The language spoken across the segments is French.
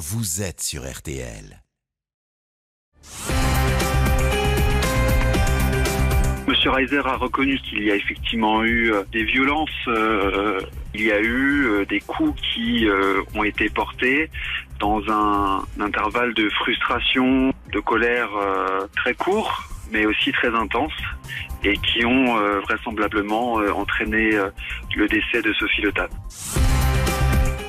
vous êtes sur RTL. Monsieur Reiser a reconnu qu'il y a effectivement eu euh, des violences, euh, il y a eu euh, des coups qui ont été portés dans un, intervalle de frustration, de colère très court, mais aussi très intense, et qui ont vraisemblablement entraîné le décès de Sophie Le.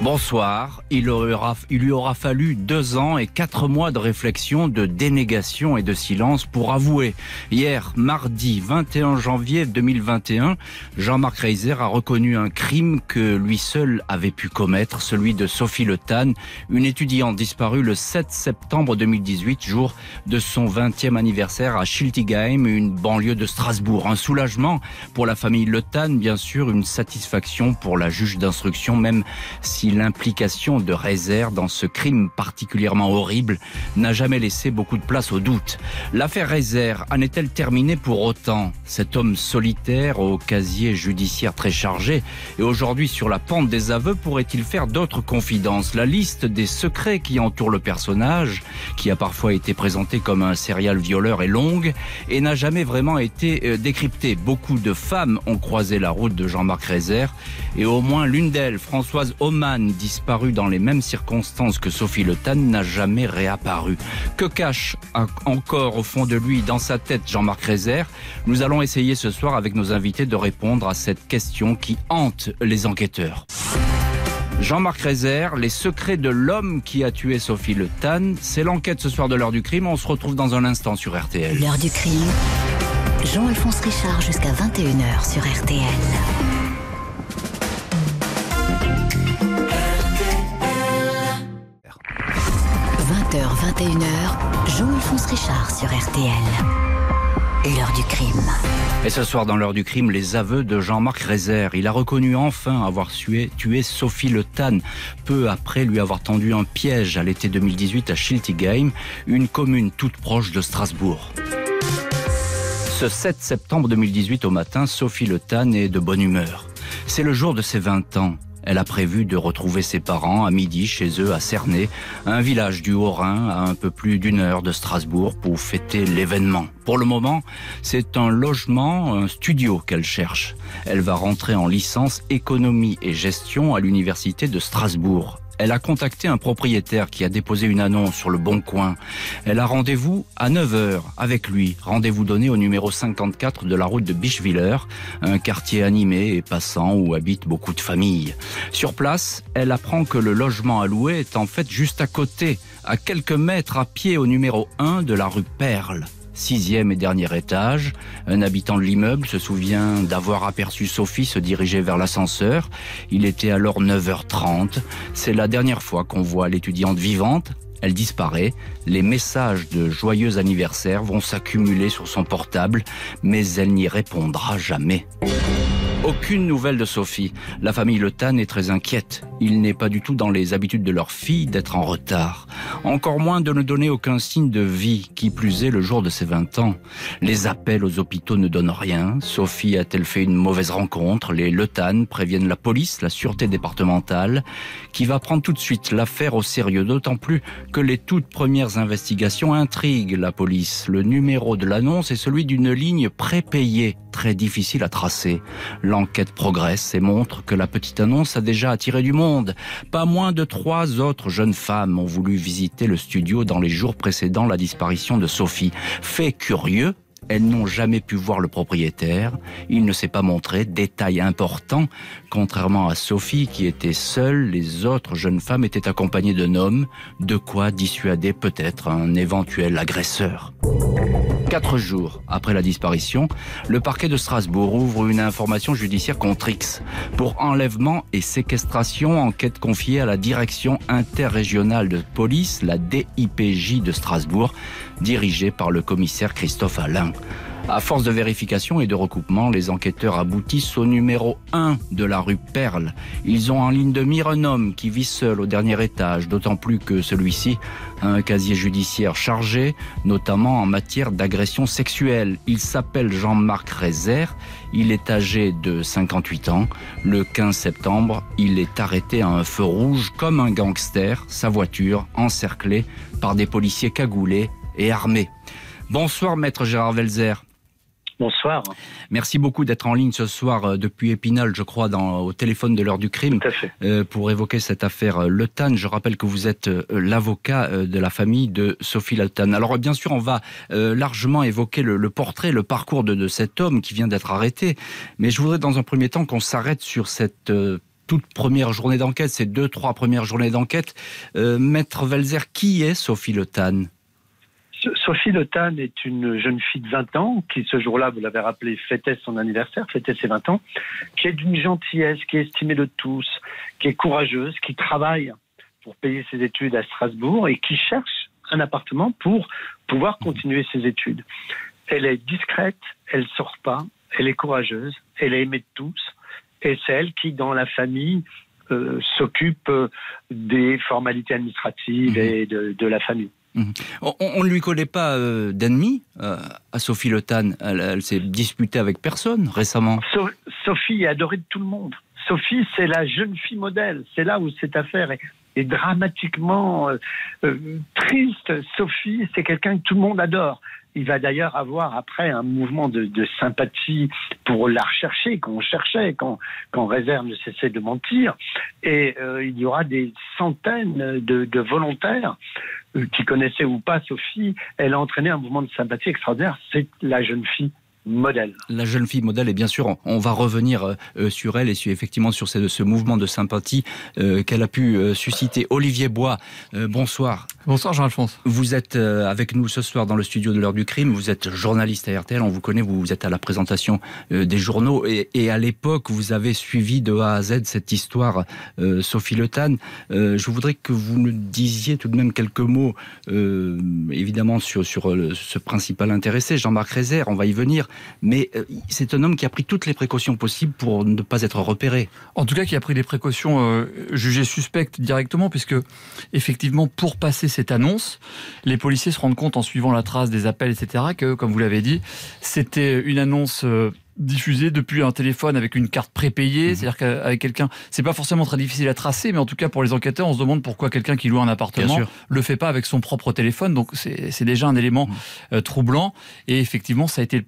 Bonsoir. Il, lui aura fallu deux ans et quatre mois de réflexion, de dénégation et de silence pour avouer. Hier, mardi 21 janvier 2021, Jean-Marc Reiser a reconnu un crime que lui seul avait pu commettre, celui de Sophie Le Tan, une étudiante disparue le 7 septembre 2018, jour de son 20e anniversaire à Schiltigheim, une banlieue de Strasbourg. Un soulagement pour la famille Le Tan, bien sûr, une satisfaction pour la juge d'instruction, même si l'implication de Reiser dans ce crime particulièrement horrible n'a jamais laissé beaucoup de place au doute. L'affaire Reiser en est-elle terminée pour autant? Cet homme solitaire au casier judiciaire très chargé et aujourd'hui sur la pente des aveux pourrait-il faire d'autres confidences? La liste des secrets qui entourent le personnage, qui a parfois été présenté comme un serial violeur, est longue et n'a jamais vraiment été euh, décryptée. Beaucoup de femmes ont croisé la route de Jean-Marc Reiser et au moins l'une d'elles, Françoise Oman, disparue dans les mêmes circonstances que Sophie Le Tan, n'a jamais réapparu. Que cache encore au fond de lui, dans sa tête, Jean-Marc Reiser Nous allons essayer ce soir avec nos invités de répondre à cette question qui hante les enquêteurs. Jean-Marc Rézère, les secrets de l'homme qui a tué Sophie Le Tan. C'est l'enquête ce soir de l'heure du crime. On se retrouve dans un instant sur RTL. L'heure du crime. Jean-Alphonse Richard jusqu'à 21h sur RTL. 21h, Jean-Alphonse Richard sur RTL. L'heure du crime. Et ce soir, dans l'heure du crime, les aveux de Jean-Marc Rézère. Il a reconnu enfin avoir tué, tué Sophie Le Tan, peu après lui avoir tendu un piège à l'été 2018 à Schiltigheim, une commune toute proche de Strasbourg. Ce 7 septembre 2018 au matin, Sophie Le Tan est de bonne humeur. C'est le jour de ses 20 ans. Elle a prévu de retrouver ses parents à midi chez eux à Cernay, un village du Haut-Rhin à un peu plus d'une heure de Strasbourg pour fêter l'événement. Pour le moment, c'est un logement, un studio qu'elle cherche. Elle va rentrer en licence économie et gestion à l'université de Strasbourg. Elle a contacté un propriétaire qui a déposé une annonce sur le Bon Coin. Elle a rendez-vous à 9h avec lui. Rendez-vous donné au numéro 54 de la route de Bischwiller, un quartier animé et passant où habitent beaucoup de familles. Sur place, elle apprend que le logement à louer est en fait juste à côté, à quelques mètres à pied au numéro 1 de la rue Perle sixième et dernier étage. Un habitant de l'immeuble se souvient d'avoir aperçu Sophie se diriger vers l'ascenseur. Il était alors 9h30. C'est la dernière fois qu'on voit l'étudiante vivante. Elle disparaît. Les messages de joyeux anniversaire vont s'accumuler sur son portable, mais elle n'y répondra jamais. Aucune nouvelle de Sophie. La famille Le Tan est très inquiète. Il n'est pas du tout dans les habitudes de leur fille d'être en retard. Encore moins de ne donner aucun signe de vie, qui plus est le jour de ses 20 ans. Les appels aux hôpitaux ne donnent rien. Sophie a-t-elle fait une mauvaise rencontre? Les Le Tan préviennent la police, la sûreté départementale, qui va prendre tout de suite l'affaire au sérieux, d'autant plus que les toutes premières investigations intriguent la police. Le numéro de l'annonce est celui d'une ligne prépayée, très difficile à tracer. L'enquête progresse et montre que la petite annonce a déjà attiré du monde. Pas moins de trois autres jeunes femmes ont voulu visiter le studio dans les jours précédant la disparition de Sophie. Fait curieux, elles n'ont jamais pu voir le propriétaire. Il ne s'est pas montré. Détail important. Contrairement à Sophie qui était seule, les autres jeunes femmes étaient accompagnées d'un homme. De quoi dissuader peut-être un éventuel agresseur. Quatre jours après la disparition, le parquet de Strasbourg ouvre une information judiciaire contre X pour enlèvement et séquestration, enquête confiée à la direction interrégionale de police, la DIPJ de Strasbourg, dirigée par le commissaire Christophe Alain. À force de vérification et de recoupement, les enquêteurs aboutissent au numéro 1 de la rue Perle. Ils ont en ligne de mire un homme qui vit seul au dernier étage, d'autant plus que celui-ci a un casier judiciaire chargé, notamment en matière d'agression sexuelle. Il s'appelle Jean-Marc Rézère, il est âgé de 58 ans. Le 15 septembre, il est arrêté à un feu rouge comme un gangster, sa voiture encerclée par des policiers cagoulés et armés. Bonsoir maître Gérard Velzer. Bonsoir. Merci beaucoup d'être en ligne ce soir euh, depuis Épinal, je crois, dans, au téléphone de l'heure du crime, Tout à fait. euh, pour évoquer cette affaire euh, Le Tan. Je rappelle que vous êtes euh, l'avocat de la famille de Sophie Le Tan. Alors bien sûr, on va euh, largement évoquer le, le portrait, le parcours de, de cet homme qui vient d'être arrêté. Mais je voudrais dans un premier temps qu'on s'arrête sur cette euh, toute première journée d'enquête, ces deux, trois premières journées d'enquête. Euh, Maître Velzer, qui est Sophie Le Tan Sophie Le Tan est une jeune fille de 20 ans qui, ce jour-là, vous l'avez rappelé, fêtait son anniversaire, fêtait ses 20 ans, qui est d'une gentillesse, qui est estimée de tous, qui est courageuse, qui travaille pour payer ses études à Strasbourg et qui cherche un appartement pour pouvoir continuer ses études. Elle est discrète, elle sort pas, elle est courageuse, elle est aimée de tous, et c'est elle qui, dans la famille, euh, s'occupe euh, des formalités administratives Mhm. et de, de la famille. On ne lui connaît pas euh, d'ennemi euh, à Sophie Le. Elle, s'est disputée avec personne récemment. So- Sophie est adorée de tout le monde. Sophie, c'est la jeune fille modèle. C'est là où cette affaire est, est dramatiquement euh, euh, triste. Sophie, c'est quelqu'un que tout le monde adore. Il va d'ailleurs avoir après un mouvement de, de sympathie pour la rechercher, qu'on cherchait, quand, quand Réserve ne cessait de mentir. Et euh, il y aura des centaines de, de volontaires euh, qui connaissaient ou pas Sophie. Elle a entraîné un mouvement de sympathie extraordinaire. C'est la jeune fille modèle. La jeune fille modèle, et bien sûr, on, on va revenir euh, euh, sur elle et sur, effectivement sur ce, ce mouvement de sympathie euh, qu'elle a pu euh, susciter. Olivier Bois, euh, bonsoir. Bonsoir Jean-Alphonse. Vous êtes euh, avec nous ce soir dans le studio de l'heure du crime. Vous êtes journaliste à RTL, on vous connaît, vous, vous êtes à la présentation euh, des journaux. Et, et à l'époque, vous avez suivi de A à Z cette histoire, euh, Sophie Le Tan. Euh, je voudrais que vous nous disiez tout de même quelques mots, euh, évidemment, sur, sur ce principal intéressé, Jean-Marc Rézère, on va y venir. Mais euh, c'est un homme qui a pris toutes les précautions possibles pour ne pas être repéré. En tout cas, qui a pris des précautions euh, jugées suspectes directement, puisque effectivement, pour passer cette annonce, les policiers se rendent compte en suivant la trace des appels, etc., que, comme vous l'avez dit, c'était une annonce. euh, diffusée depuis un téléphone avec une carte prépayée, Mhm. c'est-à-dire qu'avec quelqu'un, c'est pas forcément très difficile à tracer, mais en tout cas pour les enquêteurs, on se demande pourquoi quelqu'un qui loue un appartement le fait pas avec son propre téléphone. Donc c'est déjà un élément Mhm. euh, troublant. Et effectivement, ça a été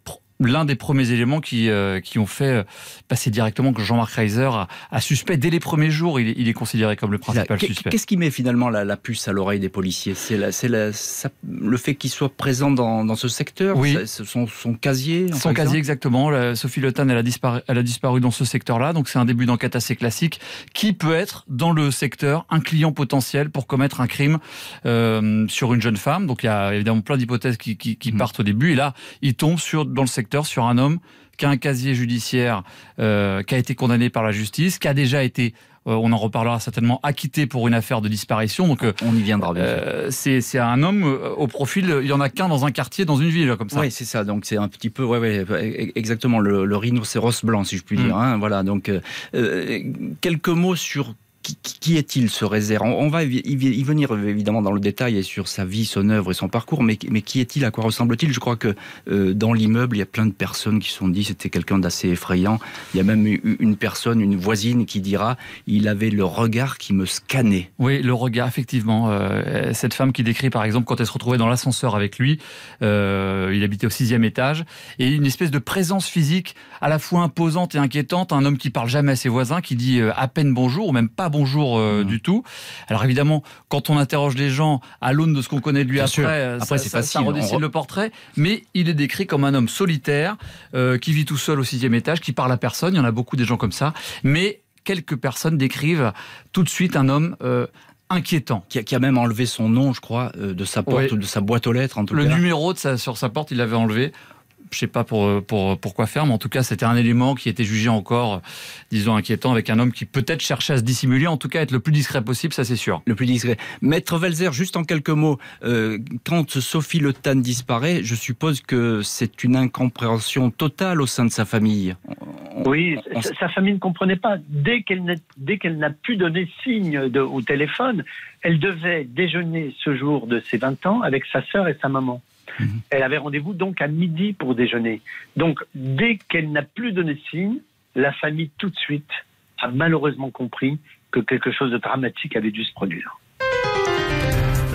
l'un des premiers éléments qui, euh, qui ont fait euh, passer directement que Jean-Marc Reiser a, a suspect dès les premiers jours. Il, est- il est considéré comme le principal suspect. Qu'est-ce qui met finalement la, la puce à l'oreille des policiers? C'est le fait qu'il soit présent dans, dans ce secteur? Oui. Son, son casier Son casier exactement. La- Sophie Le Tan, elle a disparu, elle a disparu dans ce secteur-là. Donc c'est un début d'enquête assez classique. Qui peut être dans le secteur un client potentiel pour commettre un crime euh, sur une jeune femme? Donc il y a évidemment plein d'hypothèses qui, qui- qui Mhm. partent au début. Et là, il tombe sur dans le secteur sur un homme qui a un casier judiciaire, euh, qui a été condamné par la justice, qui a déjà été, euh, on en reparlera certainement, acquitté pour une affaire de disparition. Donc euh, On y viendra euh, c'est un homme au profil. Il y en a qu'un dans un quartier, dans une ville comme ça. Oui, c'est ça. Donc c'est un petit peu, ouais, ouais, exactement le, le rhinocéros blanc, si je puis Mm. dire. hein. voilà. Donc euh, quelques mots sur qui, est-il ce réserve? On, va y, venir évidemment dans le détail et sur sa vie, son œuvre et son parcours. Mais, mais qui est-il? À quoi ressemble-t-il? Je crois que euh, dans l'immeuble, il y a plein de personnes qui se sont dit c'était quelqu'un d'assez effrayant. Il y a même eu une personne, une voisine, qui dira il avait le regard qui me scannait. Oui, le regard, effectivement. Euh, cette femme qui décrit, par exemple, quand elle se retrouvait dans l'ascenseur avec lui, euh, il habitait au sixième étage, et une espèce de présence physique à la fois imposante et inquiétante, un homme qui parle jamais à ses voisins, qui dit à peine bonjour, ou même pas bonjour euh, Mhm. du tout. Alors évidemment, quand on interroge les gens à l'aune de ce qu'on connaît de lui Bien après, euh, Après, ça, c'est ça- facile. redessine On le portrait, mais il est décrit comme un homme solitaire, euh, qui vit tout seul au sixième étage, qui parle à personne, il y en a beaucoup des gens comme ça, mais quelques personnes décrivent tout de suite un homme... euh, inquiétant. Qui a, qui a même enlevé son nom, je crois, euh, de sa porte Oui. ou de sa boîte aux lettres, en tout Le cas. numéro de sa- sur sa porte, il l'avait enlevé. Je sais pas pour, pour, pourquoi faire, mais en tout cas, c'était un élément qui était jugé encore, disons, inquiétant avec un homme qui peut-être cherchait à se dissimuler, en tout cas être le plus discret possible, ça c'est sûr. Le plus discret. Maître Velzer, juste en quelques mots, euh, quand Sophie Le Tan disparaît, je suppose que c'est une incompréhension totale au sein de sa famille. oui, sa famille ne comprenait pas. Dès qu'elle n'a pu donner signe de, au téléphone, elle devait déjeuner ce jour de ses 20 ans avec sa sœur et sa maman. Elle avait rendez-vous donc à midi pour déjeuner. Donc, dès qu'elle n'a plus donné signe, la famille tout de suite a malheureusement compris que quelque chose de dramatique avait dû se produire.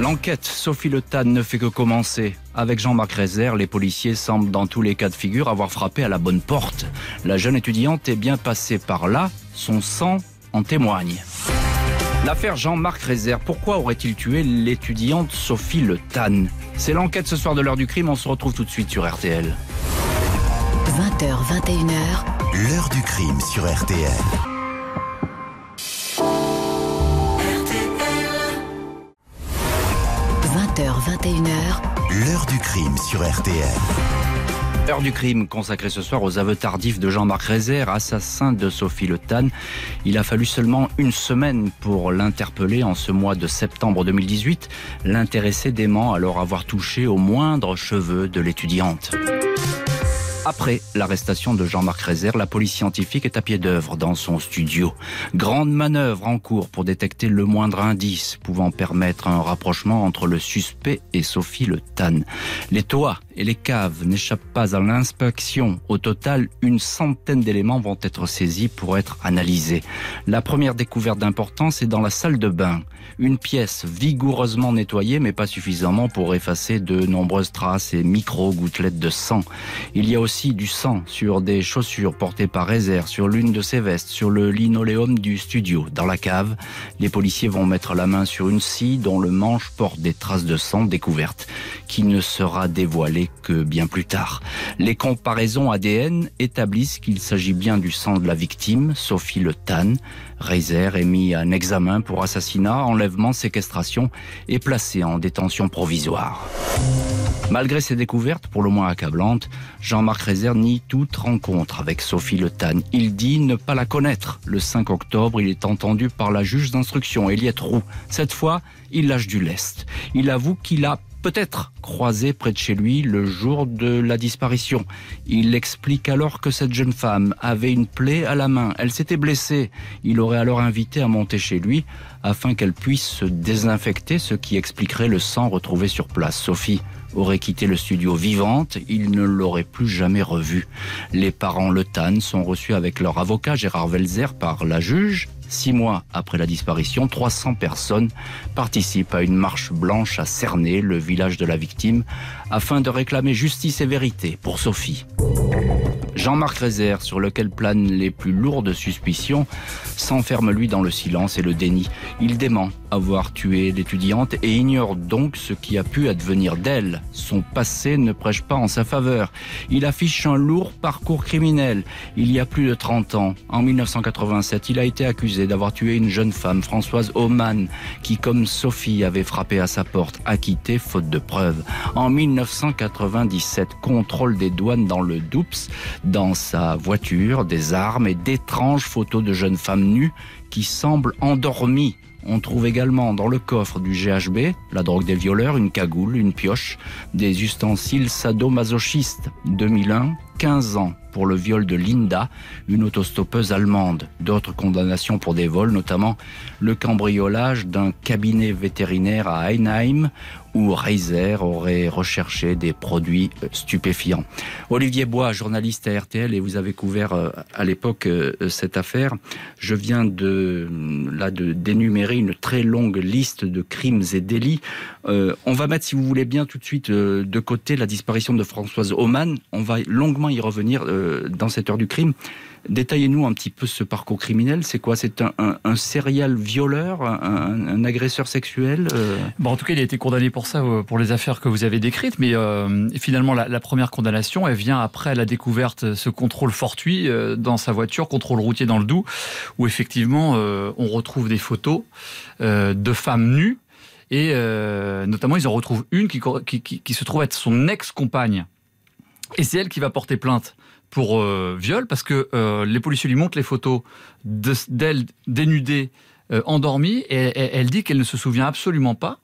L'enquête Sophie Le Tan ne fait que commencer. Avec Jean-Marc Rézère, les policiers semblent dans tous les cas de figure avoir frappé à la bonne porte. La jeune étudiante est bien passée par là, son sang en témoigne. L'affaire Jean-Marc Rézère, pourquoi aurait-il tué l'étudiante Sophie Le Tan C'est l'enquête ce soir de l'heure du crime, on se retrouve tout de suite sur RTL. 20h, 21h. L'heure du crime sur RTL. h 21h. L'heure du crime sur RTL. Heure du crime consacrée ce soir aux aveux tardifs de Jean-Marc Rézère, assassin de Sophie Le Tan. Il a fallu seulement une semaine pour l'interpeller en ce mois de septembre 2018, l'intéressé dément alors avoir touché aux moindres cheveux de l'étudiante. Après l'arrestation de Jean-Marc Rézère, la police scientifique est à pied d'œuvre dans son studio. Grande manœuvre en cours pour détecter le moindre indice pouvant permettre un rapprochement entre le suspect et Sophie Le Tan. Les toits et les caves n'échappent pas à l'inspection. Au total, une centaine d'éléments vont être saisis pour être analysés. La première découverte d'importance est dans la salle de bain. Une pièce vigoureusement nettoyée, mais pas suffisamment pour effacer de nombreuses traces et micro-gouttelettes de sang. Il y a aussi du sang sur des chaussures portées par Rézère, sur l'une de ses vestes, sur le linoléum du studio. Dans la cave, les policiers vont mettre la main sur une scie dont le manche porte des traces de sang découvertes, qui ne sera dévoilée que bien plus tard. Les comparaisons ADN établissent qu'il s'agit bien du sang de la victime, Sophie Le Tan. Reiser est mis en examen pour assassinat, enlèvement, séquestration et placé en détention provisoire. Malgré ces découvertes, pour le moins accablantes, Jean-Marc Reiser nie toute rencontre avec Sophie Le Tan. Il dit ne pas la connaître. Le 5 octobre, il est entendu par la juge d'instruction, Eliette Roux. Cette fois, il lâche du lest. Il avoue qu'il a peut-être croisé près de chez lui le jour de la disparition. Il explique alors que cette jeune femme avait une plaie à la main. Elle s'était blessée. Il aurait alors invité à monter chez lui afin qu'elle puisse se désinfecter, ce qui expliquerait le sang retrouvé sur place. Sophie aurait quitté le studio vivante, il ne l'aurait plus jamais revue. Les parents Le Tan sont reçus avec leur avocat Gérard Velzer par la juge. Six mois après la disparition, 300 personnes participent à une marche blanche à Cernay, le village de la victime, afin de réclamer justice et vérité pour Sophie. Jean-Marc Rézère, sur lequel planent les plus lourdes suspicions, s'enferme lui dans le silence et le déni. Il dément avoir tué l'étudiante et ignore donc ce qui a pu advenir d'elle. Son passé ne prêche pas en sa faveur. Il affiche un lourd parcours criminel. Il y a plus de 30 ans, en 1987, il a été accusé d'avoir tué une jeune femme, Françoise Oman, qui, comme Sophie, avait frappé à sa porte, acquitté faute de preuves. En 1997, contrôle des douanes dans le Doups, dans sa voiture, des armes et d'étranges photos de jeunes femmes nues qui semblent endormies. On trouve également dans le coffre du GHB la drogue des violeurs, une cagoule, une pioche, des ustensiles sadomasochistes. 2001, 15 ans pour le viol de Linda, une autostoppeuse allemande. D'autres condamnations pour des vols, notamment le cambriolage d'un cabinet vétérinaire à Einheim où Reiser aurait recherché des produits euh, stupéfiants. Olivier Bois, journaliste à RTL, et vous avez couvert euh, à l'époque euh, cette affaire. Je viens de là de d'énumérer une très longue liste de crimes et délits. on va mettre, si vous voulez bien, tout de suite de côté la disparition de Françoise Oman. On va longuement y revenir dans cette heure du crime. Détaillez-nous un petit peu ce parcours criminel. C'est quoi? C'est un, un, serial violeur, un, agresseur sexuel euh? En tout cas, il a été condamné pour ça, euh, pour les affaires que vous avez décrites. Mais euh, finalement, la, première condamnation, elle vient après la découverte, ce contrôle fortuit dans sa voiture, contrôle routier dans le Doubs, où effectivement, on retrouve des photos de femmes nues. Et notamment, ils en retrouvent une qui se trouve être son ex-compagne. Et c'est elle qui va porter plainte pour euh, viol parce que euh, les policiers lui montrent les photos d'elle dénudée euh, endormie et, elle dit qu'elle ne se souvient absolument pas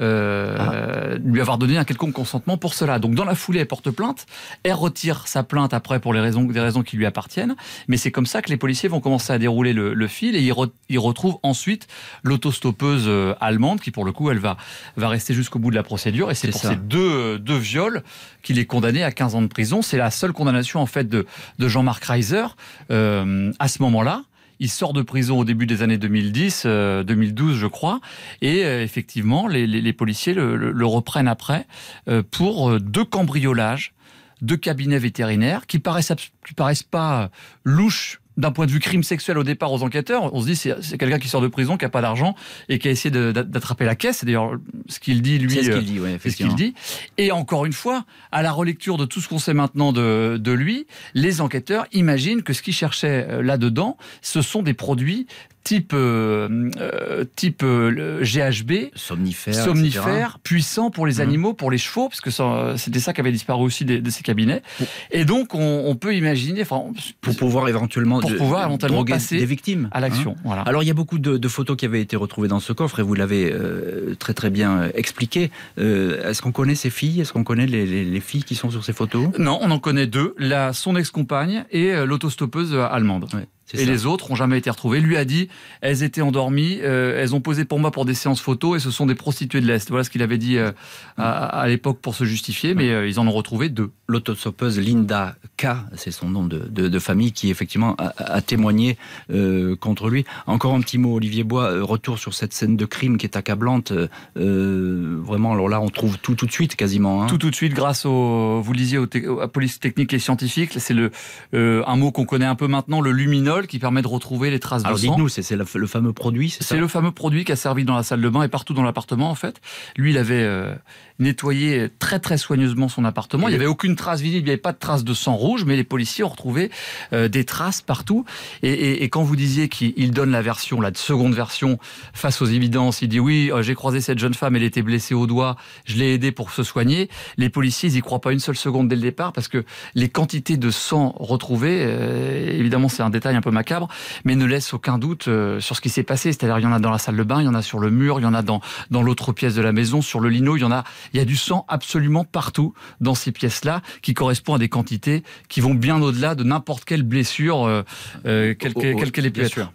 euh, ah. lui avoir donné un quelconque consentement pour cela. Donc dans la foulée, elle porte plainte, elle retire sa plainte après pour les raisons, des raisons qui lui appartiennent, mais c'est comme ça que les policiers vont commencer à dérouler le, fil et ils, retrouvent ensuite l'autostoppeuse euh, allemande qui pour le coup elle va, va rester jusqu'au bout de la procédure et c'est pour ces deux, deux viols qu'il est condamné à 15 ans de prison. C'est la seule condamnation en fait de, de Jean-Marc Reiser euh, à ce moment-là. Il sort de prison au début des années 2010, 2012 euh, je crois, et euh, effectivement les, policiers le, reprennent après euh, pour deux cambriolages, deux cabinets vétérinaires qui paraissent, qui paraissent pas louches d'un point de vue crime sexuel au départ aux enquêteurs, on se dit c'est quelqu'un qui sort de prison, qui a pas d'argent et qui a essayé d'attraper la caisse. C'est d'ailleurs ce qu'il dit lui. C'est ce qu'il dit, ouais, ce qu'il dit. Et encore une fois, à la relecture de tout ce qu'on sait maintenant de, de lui, les enquêteurs imaginent que ce qu'ils cherchaient euh, là-dedans, ce sont des produits type euh, euh type euh, GHB, somnifère, somnifère puissant pour les mmh. animaux, pour les chevaux, parce que c'était ça qui avait disparu aussi de, de ces cabinets. Et donc on, on peut imaginer, enfin, pour pouvoir éventuellement, pour pouvoir éventuellement passer des victimes à l'action. Hein. voilà. Alors il y a beaucoup de, de, photos qui avaient été retrouvées dans ce coffre et vous l'avez euh, très très bien expliqué. Est-ce qu'on connaît ces filles? Est-ce qu'on connaît les, les, les, filles qui sont sur ces photos? Non, on en connaît deux. La son ex-compagne et l'autostoppeuse allemande. Ouais. Et les autres ont jamais été retrouvées. Lui a dit, elles étaient endormies, euh, elles ont posé pour moi pour des séances photos et ce sont des prostituées de l'Est. Voilà ce qu'il avait dit euh, à, l'époque pour se justifier, mais euh, ils en ont retrouvé deux. L'autosopeuse Linda K, c'est son nom de, de, famille, qui effectivement a, témoigné contre lui. Encore un petit mot, Olivier Bois, retour sur cette scène de crime qui est accablante. vraiment, alors là, on trouve tout tout de suite quasiment. Hein. Tout tout de suite grâce au, vous lisiez au, à police technique et scientifique. C'est le un mot qu'on connaît un peu maintenant, le luminol qui permet de retrouver les traces Alors de sang. dites-nous, c'est le, fameux produit, c'est C'est le fameux produit qui a servi dans la salle de bain et partout dans l'appartement en fait. Lui, il avait euh, nettoyé très très soigneusement son appartement. il n'y avait aucune trace visible, il n'y avait pas de trace de sang rouge, mais les policiers ont retrouvé euh, des traces partout. Et, quand vous disiez qu'il donne la version, la seconde version, face aux évidences, il dit oui, euh, j'ai croisé cette jeune femme, elle était blessée au doigt, je l'ai aidée pour se soigner. Les policiers, ils y croient pas une seule seconde dès le départ parce que les quantités de sang retrouvées, évidemment, c'est un détail un peu macabre, mais ne laisse aucun doute euh, sur ce qui s'est passé. C'est-à-dire, il y en a dans la salle de bain, il y en a sur le mur, il y en a dans, dans l'autre pièce de la maison, sur le lino, il y en a, il y a du sang absolument partout dans ces pièces-là, qui correspond à des quantités qui vont bien au-delà de n'importe quelle blessure, euh, euh quelle qu'elle ait pu être.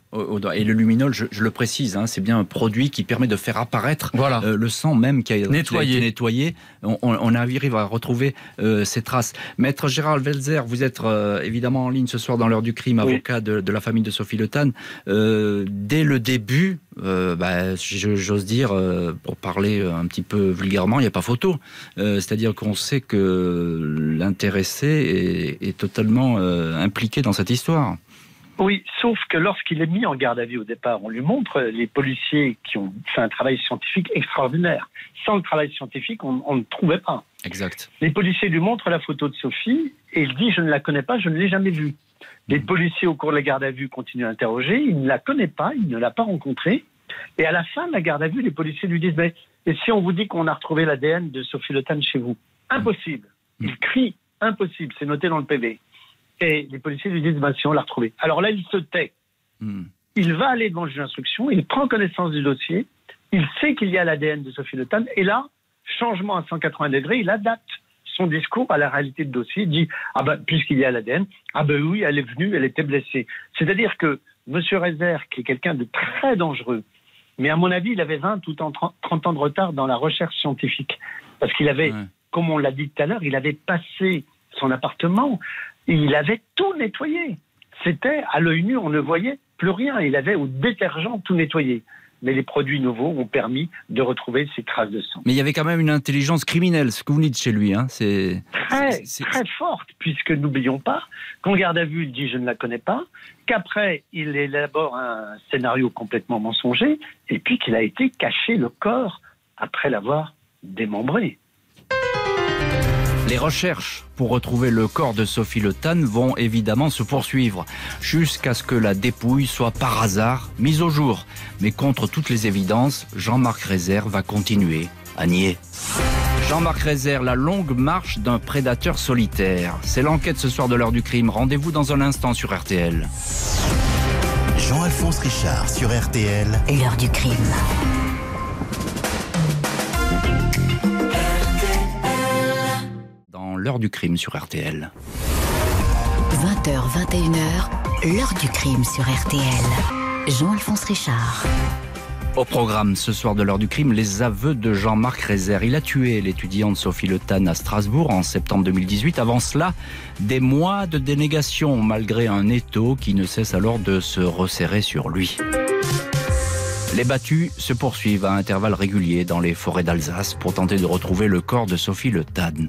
Et le luminol, je, le précise, hein, c'est bien un produit qui permet de faire apparaître voilà. Euh, le sang même qui a, nettoyé. été nettoyé. On, on, arrive à retrouver ces traces. Maître Gérald Welzer, vous êtes évidemment en ligne ce soir dans l'heure du crime, avocat de de, la famille de Sophie Le Tan, euh, dès le début, euh, bah, j'ose dire, euh, pour parler un petit peu vulgairement, il n'y a pas photo. C'est-à-dire qu'on sait que l'intéressé est, totalement impliqué dans cette histoire. Oui, sauf que lorsqu'il est mis en garde à vue au départ, on lui montre les policiers qui ont fait un travail scientifique extraordinaire. Sans le travail scientifique, on, on ne trouvait pas. Exact. Les policiers lui montrent la photo de Sophie et il dit Je ne la connais pas, je ne l'ai jamais vue. Les policiers, au cours de la garde à vue, continuent à interroger. Il ne la connaît pas, il ne l'a pas rencontrée. Et à la fin de la garde à vue, les policiers lui disent Mais et si on vous dit qu'on a retrouvé l'ADN de Sophie Le Tan chez vous Impossible. Il crie Impossible. C'est noté dans le PV. Et les policiers lui disent bah, Si on l'a retrouvé. Alors là, il se tait. Hmm. Il va aller devant le juge d'instruction, il prend connaissance du dossier, il sait qu'il y a l'ADN de Sophie Le Tan, et là, changement à 180 degrés, il adapte son discours à la réalité de dossier, dit ah ben puisqu'il y a l'ADN, ah ben oui, elle est venue, elle était blessée. C'est-à-dire que M. Rezer, qui est quelqu'un de très dangereux, mais à mon avis, il avait 20 ou 30 ans de retard dans la recherche scientifique. Parce qu'il avait, comme on l'a dit tout à l'heure, il avait passé son appartement, il avait tout nettoyé. C'était à l'œil nu, on ne voyait plus rien. Il avait au détergent tout nettoyé mais les produits nouveaux ont permis de retrouver ces traces de sang. Mais il y avait quand même une intelligence criminelle, ce que vous dites chez lui. Hein. C'est très, très forte, puisque n'oublions pas qu'en garde à vue, il dit je ne la connais pas, qu'après il élabore un scénario complètement mensonger, et puis qu'il a été caché le corps après l'avoir démembré. Les recherches pour retrouver le corps de Sophie Le Tan vont évidemment se poursuivre jusqu'à ce que la dépouille soit par hasard mise au jour. Mais contre toutes les évidences, Jean-Marc Rézère va continuer à nier. Jean-Marc Rézère, la longue marche d'un prédateur solitaire. C'est l'enquête ce soir de l'heure du crime. Rendez-vous dans un instant sur RTL. Jean-Alphonse Richard sur RTL. L'heure du crime. L'heure du crime sur RTL. 20h, 21h, l'heure du crime sur RTL. Jean-Alphonse Richard. Au programme ce soir de l'heure du crime, les aveux de Jean-Marc Rézère. Il a tué l'étudiante Sophie Le Tan à Strasbourg en septembre 2018. Avant cela, des mois de dénégation malgré un étau qui ne cesse alors de se resserrer sur lui. Les battues se poursuivent à intervalles réguliers dans les forêts d'Alsace pour tenter de retrouver le corps de Sophie Le Tan.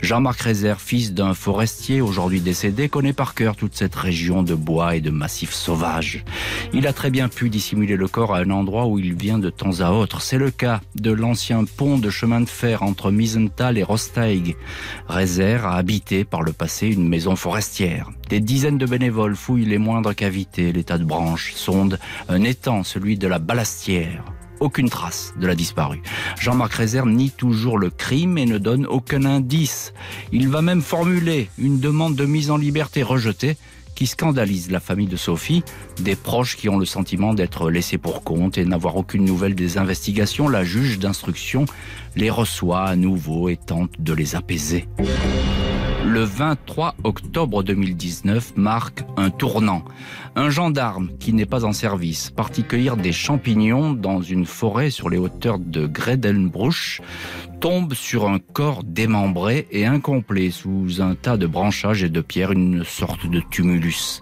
Jean-Marc Rézère, fils d'un forestier aujourd'hui décédé, connaît par cœur toute cette région de bois et de massifs sauvages. Il a très bien pu dissimuler le corps à un endroit où il vient de temps à autre. C'est le cas de l'ancien pont de chemin de fer entre Misenthal et Rosteig. Rézère a habité par le passé une maison forestière. Des dizaines de bénévoles fouillent les moindres cavités, les tas de branches, sondent un étang, celui de la Balastière. Aucune trace de la disparue. Jean-Marc Rézère nie toujours le crime et ne donne aucun indice. Il va même formuler une demande de mise en liberté rejetée qui scandalise la famille de Sophie, des proches qui ont le sentiment d'être laissés pour compte et n'avoir aucune nouvelle des investigations. La juge d'instruction les reçoit à nouveau et tente de les apaiser. Le 23 octobre 2019 marque un tournant. Un gendarme qui n'est pas en service parti cueillir des champignons dans une forêt sur les hauteurs de Gredenbruch tombe sur un corps démembré et incomplet sous un tas de branchages et de pierres, une sorte de tumulus.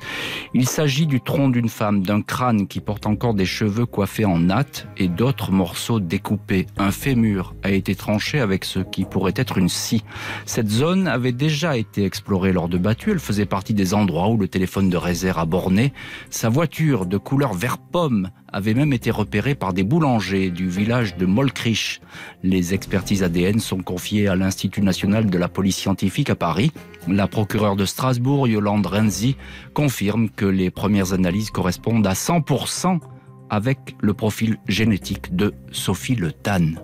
Il s'agit du tronc d'une femme, d'un crâne qui porte encore des cheveux coiffés en natte et d'autres morceaux découpés. Un fémur a été tranché avec ce qui pourrait être une scie. Cette zone avait déjà été explorée lors de battues. Elle faisait partie des endroits où le téléphone de réserve a borné. Sa voiture de couleur vert pomme avait même été repérée par des boulangers du village de Molkrich. Les expertises ADN sont confiées à l'Institut national de la police scientifique à Paris. La procureure de Strasbourg, Yolande Renzi, confirme que les premières analyses correspondent à 100% avec le profil génétique de Sophie Le Tan.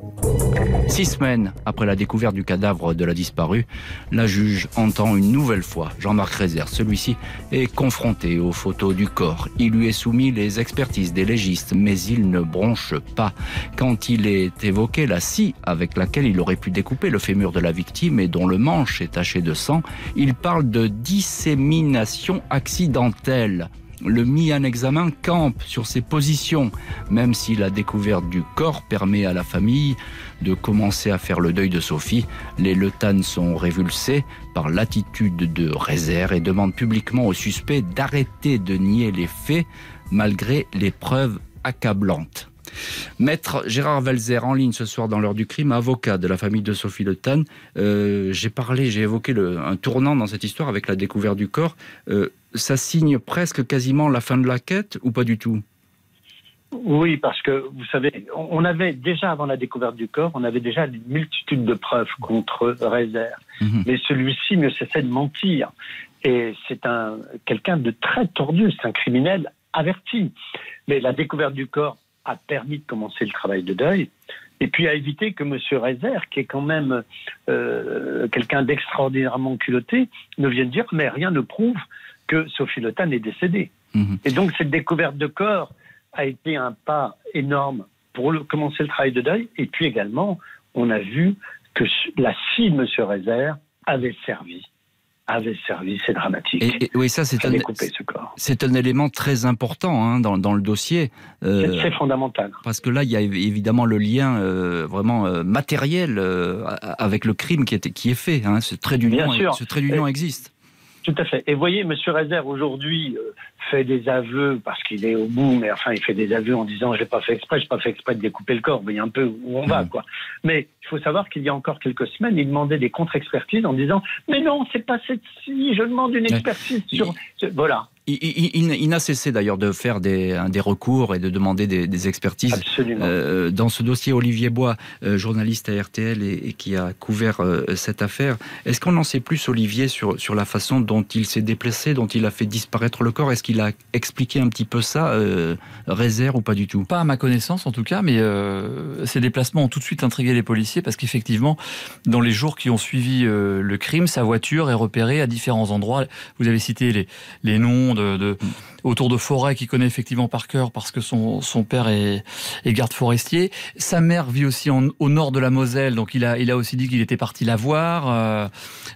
Six semaines après la découverte du cadavre de la disparue, la juge entend une nouvelle fois Jean-Marc Rézère. Celui-ci est confronté aux photos du corps. Il lui est soumis les expertises des légistes, mais il ne bronche pas. Quand il est évoqué la scie avec laquelle il aurait pu découper le fémur de la victime et dont le manche est taché de sang, il parle de dissémination accidentelle le mis en examen campe sur ses positions, même si la découverte du corps permet à la famille de commencer à faire le deuil de Sophie. Les Letanes sont révulsés par l'attitude de réserve et demandent publiquement au suspect d'arrêter de nier les faits malgré les preuves accablantes. Maître Gérard Valzer en ligne ce soir dans l'heure du crime, avocat de la famille de Sophie Le Tan. Euh, j'ai parlé, j'ai évoqué un tournant dans cette histoire avec la découverte du corps. Euh, ça signe presque quasiment la fin de la quête ou pas du tout? Oui, parce que vous savez, on avait déjà avant la découverte du corps, on avait déjà une multitude de preuves contre Rézère. Mhm. Mais celui-ci ne cessait de mentir. Et c'est un quelqu'un de très tordu, c'est un criminel averti. Mais la découverte du corps a permis de commencer le travail de deuil et puis a évité que M. Rézère, qui est quand même euh, quelqu'un d'extraordinairement culotté, ne vienne dire mais rien ne prouve que Sophie Le Tan est décédée. Mhm. Et donc cette découverte de corps a été un pas énorme pour le- commencer le travail de deuil. Et puis également, on a vu que la scie de M. Rézère avait servi. Avait servi, c'est dramatique. et, et- Oui, ça c'est un, ce élément très important hein, dans, dans le dossier. euh, C'est- fondamental. parce que là, il y a év- évidemment le lien euh, vraiment euh, matériel euh, avec le crime qui est, qui est fait. Hein. Ce trait d'union, ce trait d'union existe. Tout à fait. Et voyez, M. Rézère aujourd'hui euh, fait des aveux parce qu'il est au bout, mais enfin, il fait des aveux en disant j'ai pas fait exprès, j'ai pas fait exprès de découper le corps. Vous voyez un peu où on va, Mhm. quoi. Mais il faut savoir qu'il y a encore quelques semaines, il demandait des contre-expertises en disant mais non, c'est pas cette scie, je demande une expertise sur. Voilà, Il, il- il- il n'a cessé d'ailleurs de faire des, des recours et de demander des, des expertises. absolument. Euh, dans ce dossier, Olivier Bois, euh, journaliste à RTL et, et qui a couvert euh, cette affaire, est-ce qu'on en sait plus, Olivier, sur, sur la façon dont il s'est déplacé, dont il a fait disparaître le corps? Est-ce qu'il a expliqué un petit peu ça, euh, réserve ou pas du tout? Pas à ma connaissance en tout cas, mais euh, ces déplacements ont tout de suite intrigué les policiers parce qu'effectivement, dans les jours qui ont suivi euh, le crime, sa voiture est repérée à différents endroits. Vous avez cité les, noms de autour de forêts qu'il connaît effectivement par cœur parce que son, son père est, garde forestier. Sa mère vit aussi au nord de la Moselle, donc il a, il a aussi dit qu'il était parti la voir. Euh,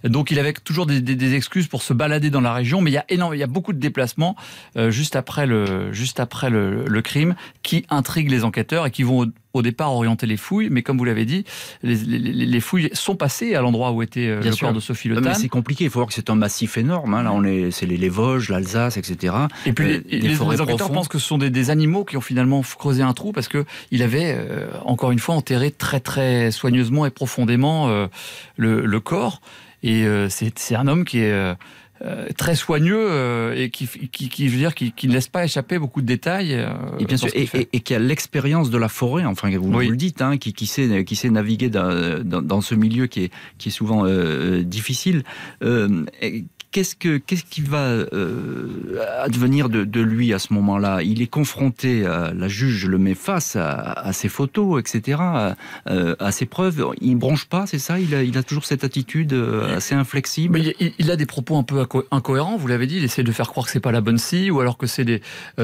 donc il avait toujours des, excuses pour se balader dans la région, mais il y a énorme, il y a beaucoup de déplacements euh, juste après le, juste après le, crime qui intriguent les enquêteurs et qui vont au, départ orienter les fouilles, mais comme vous l'avez dit, les, les, les, fouilles sont passées à l'endroit où était euh, Bien le sûr. corps de Sophie Le Tan. c'est compliqué. Il faut voir que c'est un massif énorme. Hein. Là, on est, c'est les, les Vosges, l'Alsace, etc. Et puis Euh, les, les enquêteurs pensent que ce sont des, des animaux qui ont finalement creusé un trou parce que il avait euh, encore une fois enterré très très soigneusement et profondément euh, le, le corps. Et c'est c'est un homme qui est euh, très soigneux euh, et qui, qui, qui, je veux dire, qui, qui ne laisse pas échapper beaucoup de détails. euh, Et bien dans sûr, ce qu'il et, fait. et- et qui a l'expérience de la forêt, enfin vous, Oui. vous le dites, hein, qui, qui sait, qui sait naviguer dans, dans, dans ce milieu qui est, qui est souvent difficile. Et Qu'est-ce que qu'est-ce qui va euh, advenir de, lui à ce moment-là? Il est confronté, la juge le met face à, ses photos, etc., à, euh, à ses preuves. Il bronche pas, c'est ça? Il a, toujours cette attitude euh, assez inflexible? Il, a des propos un peu inco- incohérents, vous l'avez dit, il essaie de faire croire que c'est pas la bonne scie, ou alors que c'est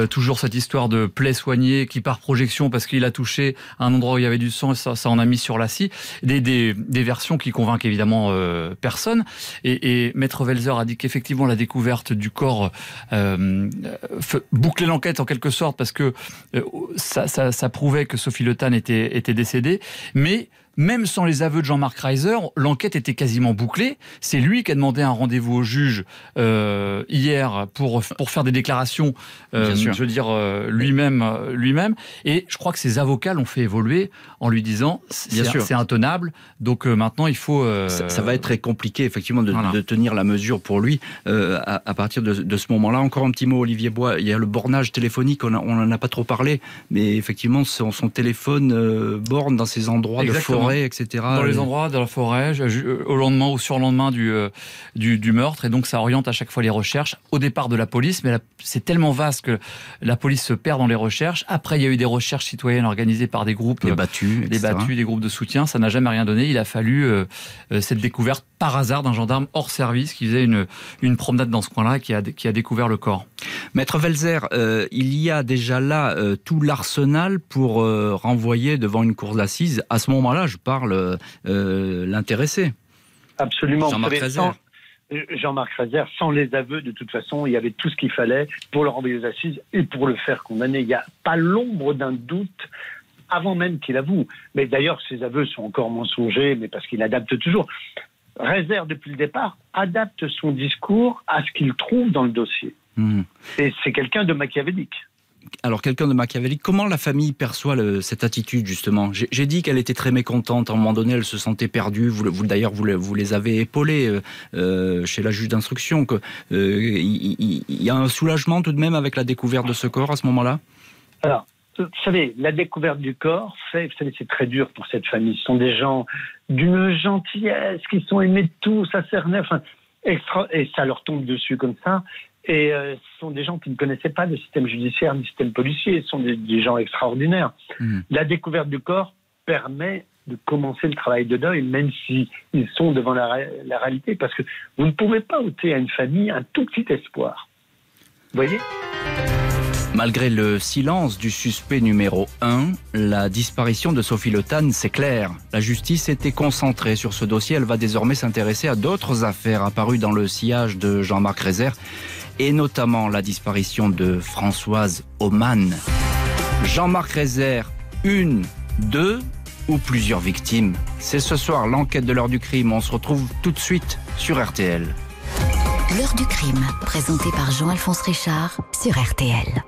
toujours cette histoire de plaie soignée qui par projection parce qu'il a touché un endroit où il y avait du sang et ça, en a mis sur la scie. Des, versions qui convainquent évidemment personne. Et, et Maître Welzer a dit qu'effectivement la découverte du corps euh, bouclait l'enquête en quelque sorte parce que euh, ça prouvait que Sophie Le Tan était, était décédée, mais même sans les aveux de Jean-Marc Reiser, l'enquête était quasiment bouclée. C'est lui qui a demandé un rendez-vous au juge euh, hier pour pour faire des déclarations. euh, je veux dire euh, lui-même, euh, lui-même. Et je crois que ses avocats l'ont fait évoluer en lui disant Bien c'est sûr. c'est intenable. Donc euh, maintenant il faut. euh, Ça, ça va être très compliqué, effectivement, de, Voilà. de tenir la mesure pour lui euh, à, à partir de, de ce moment-là. Encore un petit mot, Olivier Bois. Il y a le bornage téléphonique, on n'en a pas trop parlé, mais effectivement, son, son téléphone euh, borne dans ces endroits Exactement. de forêt, etc. dans les endroits de la forêt, je- je- au lendemain ou surlendemain du, euh, du, du meurtre, et donc ça oriente à chaque fois les recherches au départ de la police, mais c'est tellement vaste que la police se perd dans les recherches. Après, il y a eu des recherches citoyennes organisées par des groupes, Les euh, battus, etc. battus, des groupes de soutien, ça n'a jamais rien donné. Il a fallu euh, euh, cette découverte par hasard d'un gendarme hors service qui faisait une, une promenade dans ce coin-là, qui a, qui a découvert le corps. Maître Velzer, euh, il y a déjà là euh, tout l'arsenal pour euh, renvoyer devant une cour d'assises. À ce moment-là, je parle l'intéressé. Absolument. Jean-Marc euh, Jean-Marc Rézère, sans les aveux, de toute façon, il y avait tout ce qu'il fallait pour le renvoyer aux assises et pour le faire condamner. Il n'y a pas l'ombre d'un doute avant même qu'il avoue. Mais d'ailleurs, ses aveux sont encore mensongers, mais parce qu'il adapte toujours. Rézère, depuis le départ, adapte son discours à ce qu'il trouve dans le dossier. Hmm. Et c'est quelqu'un de machiavélique. Alors, quelqu'un de machiavélique, comment la famille perçoit le- cette attitude, justement? J'ai dit qu'elle était très mécontente. À un moment donné, elle se sentait perdue. Vous, le- vous D'ailleurs, vous, le- vous les avez épaulés euh, euh, chez la juge d'instruction. euh, Il y, a un soulagement tout de même avec la découverte de ce corps à ce moment-là? Alors, vous savez, la découverte du corps, fait, vous savez, c'est très dur pour cette famille. Ce sont des gens d'une gentillesse, qui sont aimés de tous, ça cernait, enfin, extra, et ça leur tombe dessus comme ça. Et euh, ce sont des gens qui ne connaissaient pas le système judiciaire le système policier. Ce sont des, des gens extraordinaires. Mhm. La découverte du corps permet de commencer le travail de deuil, même si ils sont devant la, la réalité, parce que vous ne pouvez pas ôter à une famille un tout petit espoir. Vous voyez? Malgré le silence du suspect numéro 1, la disparition de Sophie Le Tan, c'est clair. La justice était concentrée sur ce dossier. Elle va désormais s'intéresser à d'autres affaires apparues dans le sillage de Jean-Marc Rézère, et notamment la disparition de Françoise Oman. Jean-Marc Rézère, une, deux ou plusieurs victimes C'est ce soir l'enquête de l'heure du crime. On se retrouve tout de suite sur RTL. L'heure du crime, présenté par Jean-Alphonse Richard sur RTL.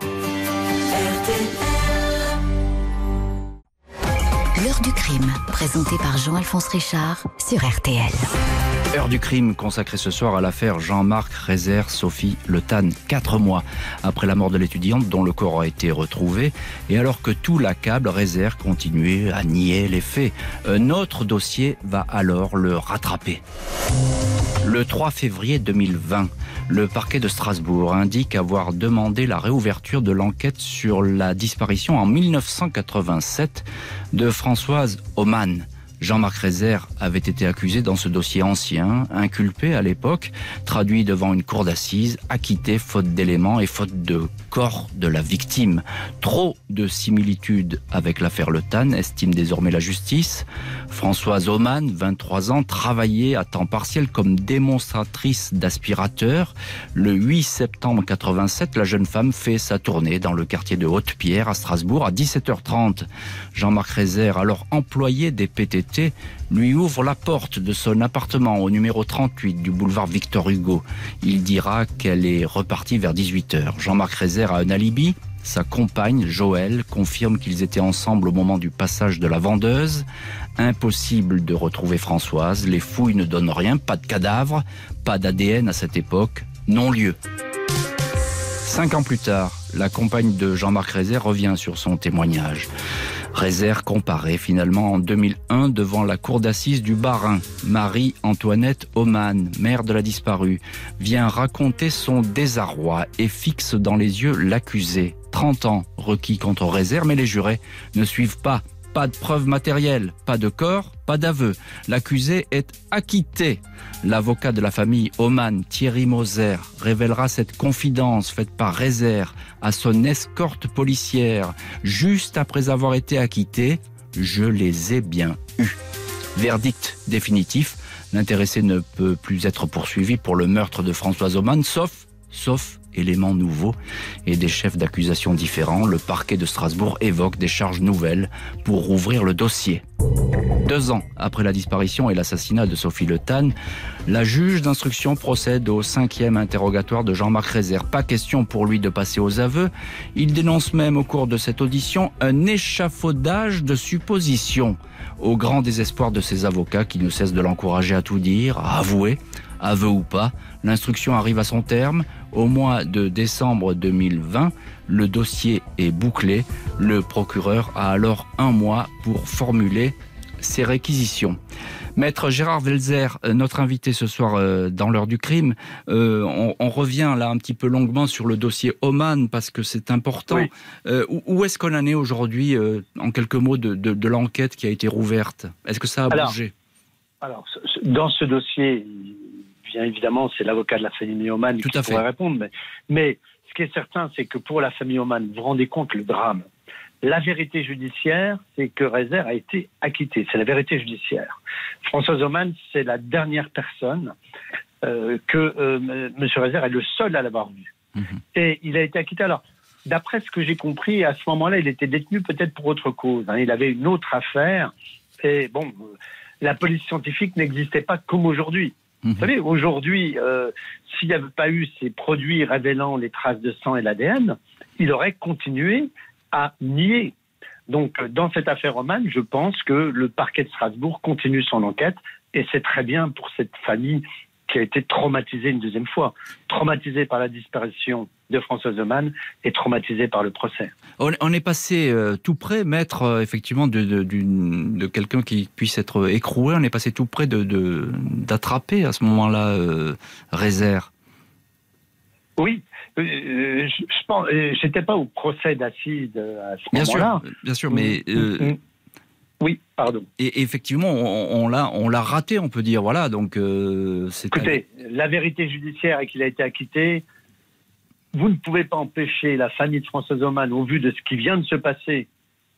L'heure du crime, présenté par Jean-Alphonse Richard sur RTL. Heure du crime consacrée ce soir à l'affaire Jean-Marc Rézère Sophie Le Tan. Quatre mois après la mort de l'étudiante dont le corps a été retrouvé et alors que tout l'accable, Rézère continuait à nier les faits. Un autre dossier va alors le rattraper. Le 3 février 2020, le parquet de Strasbourg indique avoir demandé la réouverture de l'enquête sur la disparition en 1987 de Françoise Oman. Jean-Marc Rézère avait été accusé dans ce dossier ancien, inculpé à l'époque, traduit devant une cour d'assises, acquitté faute d'éléments et faute de corps de la victime. Trop de similitudes avec l'affaire Le Tan, estime désormais la justice. Françoise Oman, 23 ans, travaillait à temps partiel comme démonstratrice d'aspirateur. Le 8 septembre 87, la jeune femme fait sa tournée dans le quartier de Haute-Pierre à Strasbourg à 17h30. Jean-Marc Rézère, alors employé des PTT, lui ouvre la porte de son appartement au numéro 38 du boulevard Victor Hugo. Il dira qu'elle est repartie vers 18h. Jean-Marc Rézère a un alibi. Sa compagne, Joël, confirme qu'ils étaient ensemble au moment du passage de la vendeuse. Impossible de retrouver Françoise. Les fouilles ne donnent rien. Pas de cadavre, pas d'ADN à cette époque. Non-lieu. Cinq ans plus tard, la compagne de Jean-Marc Rézère revient sur son témoignage. Rézère comparé finalement en 2001 devant la cour d'assises du Bas-Rhin. Marie-Antoinette Oman, mère de la disparue, vient raconter son désarroi et fixe dans les yeux l'accusé. 30 ans requis contre Rézère, mais les jurés ne suivent pas pas de preuves matérielles, pas de corps, pas d'aveu. L'accusé est acquitté. L'avocat de la famille Oman, Thierry Moser, révélera cette confidence faite par Rézère à son escorte policière juste après avoir été acquitté. Je les ai bien eus. Verdict définitif. L'intéressé ne peut plus être poursuivi pour le meurtre de Françoise Oman, sauf, sauf éléments nouveaux et des chefs d'accusation différents, le parquet de Strasbourg évoque des charges nouvelles pour rouvrir le dossier. Deux ans après la disparition et l'assassinat de Sophie Le Tan, la juge d'instruction procède au cinquième interrogatoire de Jean-Marc Rézère. Pas question pour lui de passer aux aveux. Il dénonce même au cours de cette audition un échafaudage de suppositions, au grand désespoir de ses avocats qui ne cessent de l'encourager à tout dire, à avouer, aveu ou pas. L'instruction arrive à son terme. Au mois de décembre 2020, le dossier est bouclé. Le procureur a alors un mois pour formuler ses réquisitions. Maître Gérard Velzer, euh, notre invité ce soir euh, dans l'heure du crime, euh, on, revient là un petit peu longuement sur le dossier Oman parce que c'est important. où, est-ce qu'on en est aujourd'hui, en quelques mots, de, l'enquête qui a été rouverte? Est-ce que ça a bougé? Alors, dans ce dossier, bien évidemment, c'est l'avocat de la famille Oman qui pourrait répondre. Mais, ce qui est certain, c'est que pour la famille Oman, vous vous rendez compte le drame. La vérité judiciaire, c'est que Rezer a été acquitté. C'est la vérité judiciaire. François Oman, c'est la dernière personne euh, que euh, M. Rezer est le seul à l'avoir vu. Mhm. Et il a été acquitté. Alors, d'après ce que j'ai compris, à ce moment-là, il était détenu peut-être pour autre cause. Hein. Il avait une autre affaire. Et bon, la police scientifique n'existait pas comme aujourd'hui. Vous mhm. savez, aujourd'hui, euh, s'il n'y avait pas eu ces produits révélant les traces de sang et l'ADN, il aurait continué à nier. Donc, dans cette affaire romane, je pense que le parquet de Strasbourg continue son enquête et c'est très bien pour cette famille qui a été traumatisée une deuxième fois, traumatisée par la disparition de François Zeman et traumatisée par le procès. On, est passé euh, tout près, maître, euh, effectivement, de, de, quelqu'un qui puisse être écroué, on est passé tout près d'attraper à ce moment-là euh, Rézère. Oui, je, je pense, j'étais pas au procès d'acide à ce moment-là. Bien sûr, mais mm, mm, mm. Oui, pardon. Et effectivement, on, l'a, on l'a raté, on peut dire. Voilà, donc euh, Écoutez, la vérité judiciaire est qu'il a été acquitté. Vous ne pouvez pas empêcher la famille de François Oman, au vu de ce qui vient de se passer,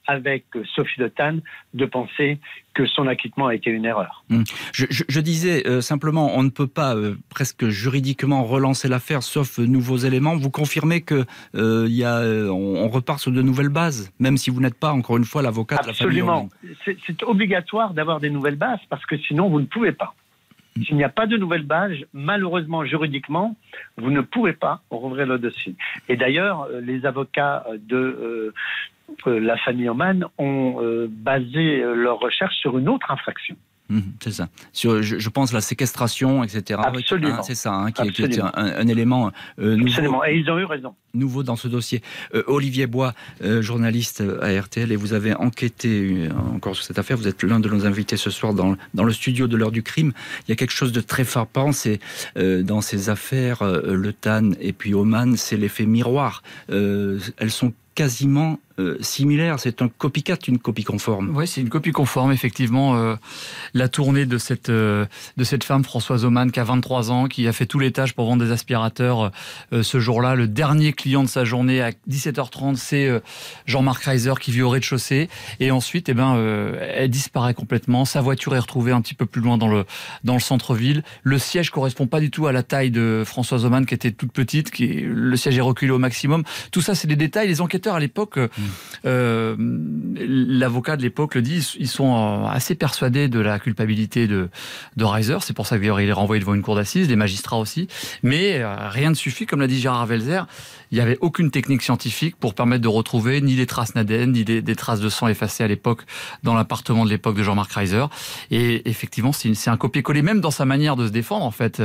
avec Sophie de Tannes de penser que son acquittement a été une erreur. Hmm. Je, disais euh, simplement, on ne peut pas euh, presque juridiquement relancer l'affaire sauf nouveaux éléments. Vous confirmez que euh, y a, on, repart sur de nouvelles bases, même si vous n'êtes pas encore une fois l'avocat de la famille. Absolument. C'est obligatoire d'avoir des nouvelles bases parce que sinon vous ne pouvez pas. S'il n'y a pas de nouvelles bases, malheureusement, juridiquement, vous ne pouvez pas rouvrir le dossier. Et d'ailleurs, les avocats de, la famille Oman ont euh, basé euh, leur recherche sur une autre infraction. Mmh, c'est ça. Sur, je, je, pense la séquestration, etc. Absolument. Ah, c'est ça, hein, qui, qui, est un, un élément euh, nouveau. Absolument. Et ils ont eu raison. Nouveau dans ce dossier. Euh, Olivier Bois, euh, journaliste à RTL, et vous avez enquêté euh, encore sur cette affaire. Vous êtes l'un de nos invités ce soir dans, dans le studio de l'heure du crime. Il y a quelque chose de très frappant, c'est euh, dans ces affaires, Le Tan et puis Oman, c'est l'effet miroir. elles sont quasiment euh, similaire. C'est un copycat, une copie conforme. Oui, c'est une copie conforme, effectivement. Euh, la tournée de cette, euh, de cette femme, Françoise Oman, qui a 23 ans, qui a fait les tâches pour vendre des aspirateurs euh, ce jour-là. Le dernier client de sa journée à 17h30, c'est euh, Jean-Marc Reiser qui vit au rez-de-chaussée. Et ensuite, eh ben, elle disparaît complètement. Sa voiture est retrouvée un petit peu plus loin dans le, dans le centre-ville. Le siège correspond pas du tout à la taille de Françoise Oman, qui était toute petite. Qui, le siège est reculé au maximum. Tout ça, c'est des détails. Les enquêteurs, à l'époque, euh, L'avocat de l'époque le dit, ils sont euh, assez persuadés de la culpabilité de, Reiser. C'est pour ça qu'il est renvoyé devant une cour d'assises, des magistrats aussi. Mais euh, rien ne suffit, comme l'a dit Gérard Velzer. Il n'y avait aucune technique scientifique pour permettre de retrouver ni les traces NADN, ni des, traces de sang effacées à l'époque dans l'appartement de l'époque de Jean-Marc Reiser. Et effectivement, c'est un copier-coller, même dans sa manière de se défendre, en fait.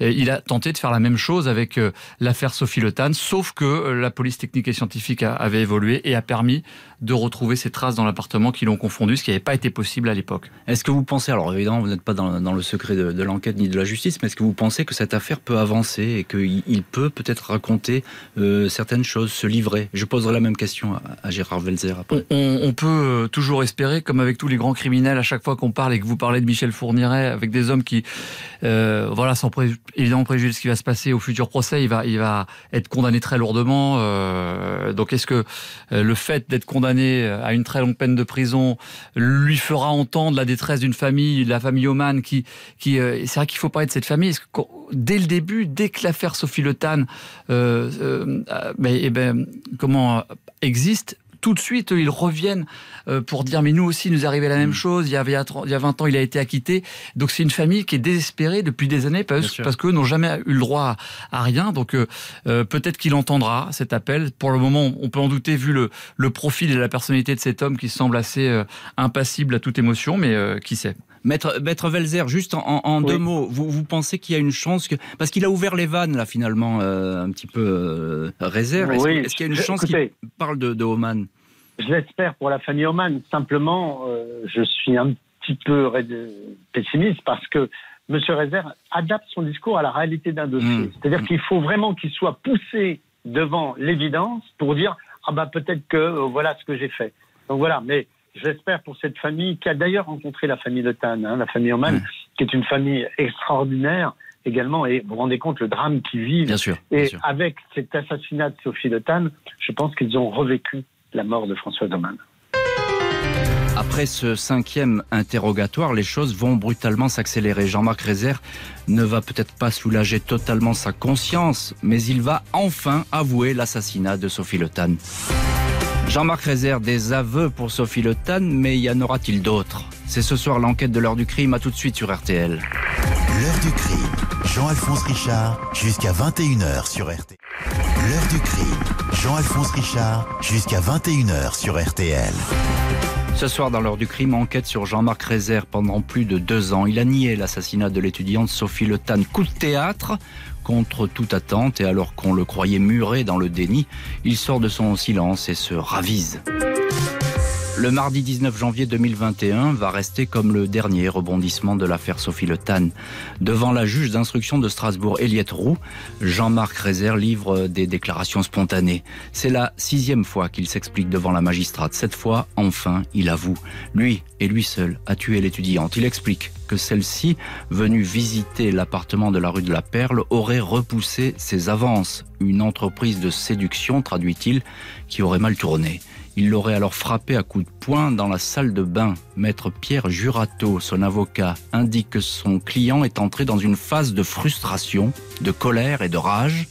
Il a tenté de faire la même chose avec l'affaire Sophie Le Tan, sauf que la police technique et scientifique avait et a permis de retrouver ces traces dans l'appartement qui l'ont confondu, ce qui n'avait pas été possible à l'époque. Est-ce que vous pensez, alors évidemment vous n'êtes pas dans, dans, le secret de, de l'enquête ni de la justice, mais est-ce que vous pensez que cette affaire peut avancer et qu'il il peut peut-être raconter euh, certaines choses, se livrer? Je poserai la même question à, à Gérard Velzer après. On, on, peut euh, toujours espérer, comme avec tous les grands criminels, à chaque fois qu'on parle et que vous parlez de Michel Fourniret, avec des hommes qui, euh, voilà, sans pré évidemment préjuger de ce qui va se passer au futur procès, il va, il va être condamné très lourdement. Euh, donc est-ce que le fait d'être condamné à une très longue peine de prison lui fera entendre la détresse d'une famille, la famille Oman qui, euh, c'est vrai qu'il faut parler de cette famille. Que, dès le début, dès que l'affaire Sophie Le Tan, euh, euh, ben, eh ben, comment existe, tout de suite, ils reviennent euh, pour dire mais nous aussi, nous arrivait la même mmh. chose. Il y, avait, il y a 20 ans, il a été acquitté. Donc c'est une famille qui est désespérée depuis des années parce, parce qu'eux n'ont jamais eu le droit à, à rien. Donc euh, euh, peut-être qu'il entendra cet appel. Pour le moment, on peut en douter vu le, le profil et la personnalité de cet homme qui semble assez euh, impassible à toute émotion, mais euh, qui sait. Maître, Maître Velzer, juste en, en oui. deux mots, vous, vous pensez qu'il y a une chance que parce qu'il a ouvert les vannes là finalement euh, un petit peu euh, réserve. Est-ce oui, est qu'il y a une chance qu'il parle de, de Oman? Je l'espère pour la famille Oman. Simplement, euh, je suis un petit peu pessimiste parce que M. Rézère adapte son discours à la réalité d'un dossier. Mmh. C'est-à-dire mmh. qu'il faut vraiment qu'il soit poussé devant l'évidence pour dire ah bah peut-être que euh, voilà ce que j'ai fait. Donc voilà, mais j'espère pour cette famille qui a d'ailleurs rencontré la famille de Tan, hein, la famille Oman, mmh. qui est une famille extraordinaire également. Et vous vous rendez compte le drame qu'ils vivent. Bien sûr, et bien sûr. avec cet assassinat de Sophie de Tan, je pense qu'ils ont revécu la mort de François Oman. Après ce cinquième interrogatoire, les choses vont brutalement s'accélérer. Jean-Marc Rézère ne va peut-être pas soulager totalement sa conscience, mais il va enfin avouer l'assassinat de Sophie Le Tan. Jean-Marc Rézère des aveux pour Sophie Le Tan, mais y en aura-t-il d'autres? C'est ce soir l'enquête de l'heure du crime, à tout de suite sur RTL. L'heure du crime, Jean-Alphonse Richard, jusqu'à 21h sur RTL. L'heure du crime, Jean-Alphonse Richard, jusqu'à 21h sur RTL. Ce soir, dans l'heure du crime, enquête sur Jean-Marc Rézère pendant plus de deux ans. Il a nié l'assassinat de l'étudiante Sophie Le Tan. Coup de théâtre contre toute attente et alors qu'on le croyait muré dans le déni, il sort de son silence et se ravise. Le mardi 19 janvier 2021 va rester comme le dernier rebondissement de l'affaire Sophie Le Tan. Devant la juge d'instruction de Strasbourg, Eliette Roux, Jean-Marc Rézère livre des déclarations spontanées. C'est la sixième fois qu'il s'explique devant la magistrate. Cette fois, enfin, il avoue. Lui, et lui seul, a tué l'étudiante. Il explique que celle-ci, venue visiter l'appartement de la rue de la Perle, aurait repoussé ses avances. Une entreprise de séduction, traduit-il, qui aurait mal tourné. Il l'aurait alors frappé à coups de poing dans la salle de bain. Maître Pierre Jurato, son avocat, indique que son client est entré dans une phase de frustration, de colère et de rage.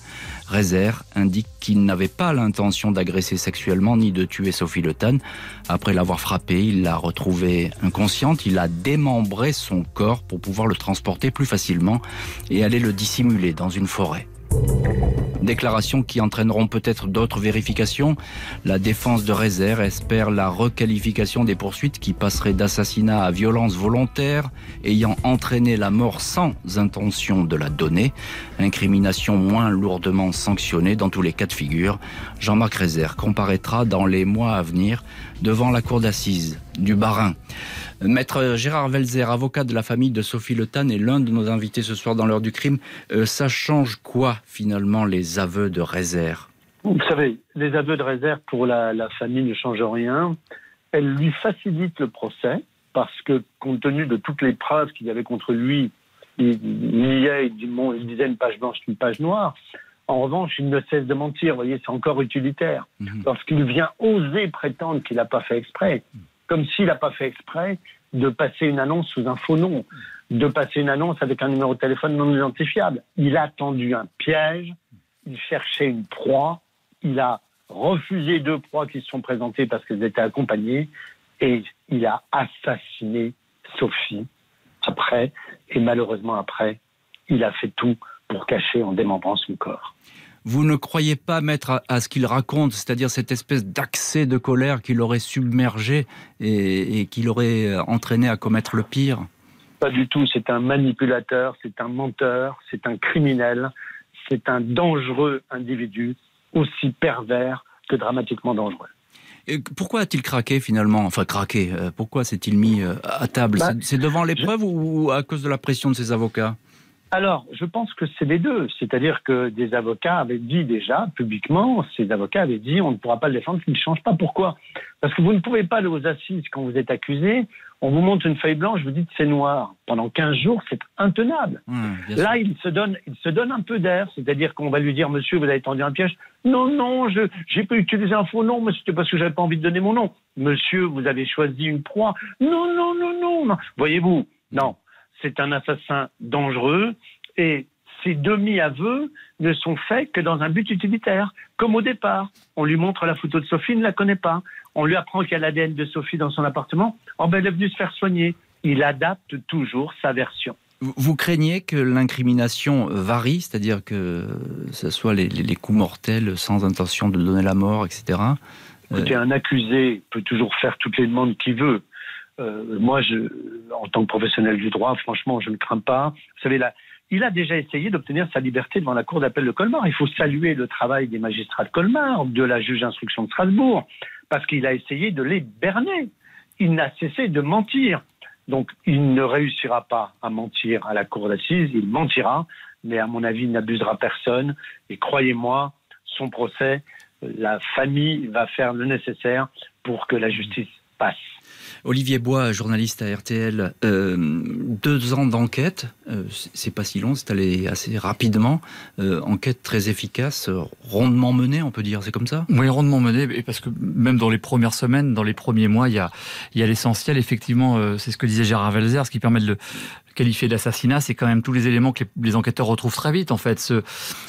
Rézère indique qu'il n'avait pas l'intention d'agresser sexuellement ni de tuer Sophie Le Tan. Après l'avoir frappée, il l'a retrouvée inconsciente, il a démembré son corps pour pouvoir le transporter plus facilement et aller le dissimuler dans une forêt. Déclarations qui entraîneront peut-être d'autres vérifications. La défense de réserve espère la requalification des poursuites qui passeraient d'assassinat à violence volontaire ayant entraîné la mort sans intention de la donner. Incrimination moins lourdement sanctionnée dans tous les cas de figure. Jean-Marc Rézère comparaîtra dans les mois à venir devant la cour d'assises du Barin. Maître Gérard Velzer, avocat de la famille de Sophie Le Tan, est l'un de nos invités ce soir dans l'heure du crime. Euh, ça change quoi finalement les aveux de réserve Vous savez, les aveux de réserve pour la, famille ne changent rien. Elle lui facilite le procès parce que compte tenu de toutes les preuves qu'il y avait contre lui, il, niait, il, il disait une page blanche, une page noire. En revanche, il ne cesse de mentir. Vous voyez, c'est encore utilitaire. Mhm. Lorsqu'il vient oser prétendre qu'il n'a pas fait exprès, comme s'il n'a pas fait exprès de passer une annonce sous un faux nom, de passer une annonce avec un numéro de téléphone non identifiable. Il a tendu un piège, il cherchait une proie, il a refusé deux proies qui se sont présentées parce qu'elles étaient accompagnées, et il a assassiné Sophie après, et malheureusement après, il a fait tout pour cacher en démembrant son corps. Vous ne croyez pas, mettre à, ce qu'il raconte, c'est-à-dire cette espèce d'accès de colère qui l'aurait submergé et, qui l'aurait euh, entraîné à commettre le pire? Pas du tout. C'est un manipulateur, c'est un menteur, c'est un criminel, c'est un dangereux individu, aussi pervers que dramatiquement dangereux. Et pourquoi a-t-il craqué finalement? Enfin, craqué. Euh, pourquoi s'est-il mis euh, à table? Bah, C'est devant l'épreuve ou à cause de la pression de ses avocats? Alors, je pense que c'est les deux. C'est-à-dire que des avocats avaient dit déjà publiquement, ces avocats avaient dit on ne pourra pas le défendre s'il ne change pas. Pourquoi? Parce que vous ne pouvez pas aller aux assises quand vous êtes accusé, on vous montre une feuille blanche, vous dites c'est noir. Pendant 15 jours, c'est intenable. Là, il se, donne, il se donne un peu d'air, c'est-à-dire qu'on va lui dire monsieur, vous avez tendu un piège. Non, non, je j'ai pas utilisé un faux nom, mais c'était parce que j'avais pas envie de donner mon nom. Monsieur, vous avez choisi une proie. Non, non, non, non. non. Voyez-vous, non c'est un assassin dangereux et ces demi-aveux ne sont faits que dans un but utilitaire, comme au départ. On lui montre la photo de Sophie, il ne la connaît pas. On lui apprend qu'il y a l'ADN de Sophie dans son appartement. Oh ben, elle est venue se faire soigner. Il adapte toujours sa version. Vous craignez que l'incrimination varie, c'est-à-dire que ce soit les, coups mortels sans intention de donner la mort, etc. Écoutez, un accusé peut toujours faire toutes les demandes qu'il veut. Euh, moi, je, en tant que professionnel du droit, franchement, je ne crains pas. Vous savez, là, il a déjà essayé d'obtenir sa liberté devant la Cour d'appel de Colmar. Il faut saluer le travail des magistrats de Colmar, de la juge d'instruction de Strasbourg, parce qu'il a essayé de les berner. Il n'a cessé de mentir. Donc, il ne réussira pas à mentir à la Cour d'assises, il mentira, mais à mon avis, il n'abusera personne. Et croyez-moi, son procès, la famille va faire le nécessaire pour que la justice passe. Olivier Bois, journaliste à RTL, euh, deux ans d'enquête, euh, c'est pas si long, c'est allé assez rapidement. Euh, enquête très efficace, rondement menée, on peut dire, c'est comme ça? Oui, rondement menée, parce que même dans les premières semaines, dans les premiers mois, il y a, y a l'essentiel, effectivement, c'est ce que disait Gérard Velzer, ce qui permet de le, qualifié d'assassinat, c'est quand même tous les éléments que les, enquêteurs retrouvent très vite. En fait, ce,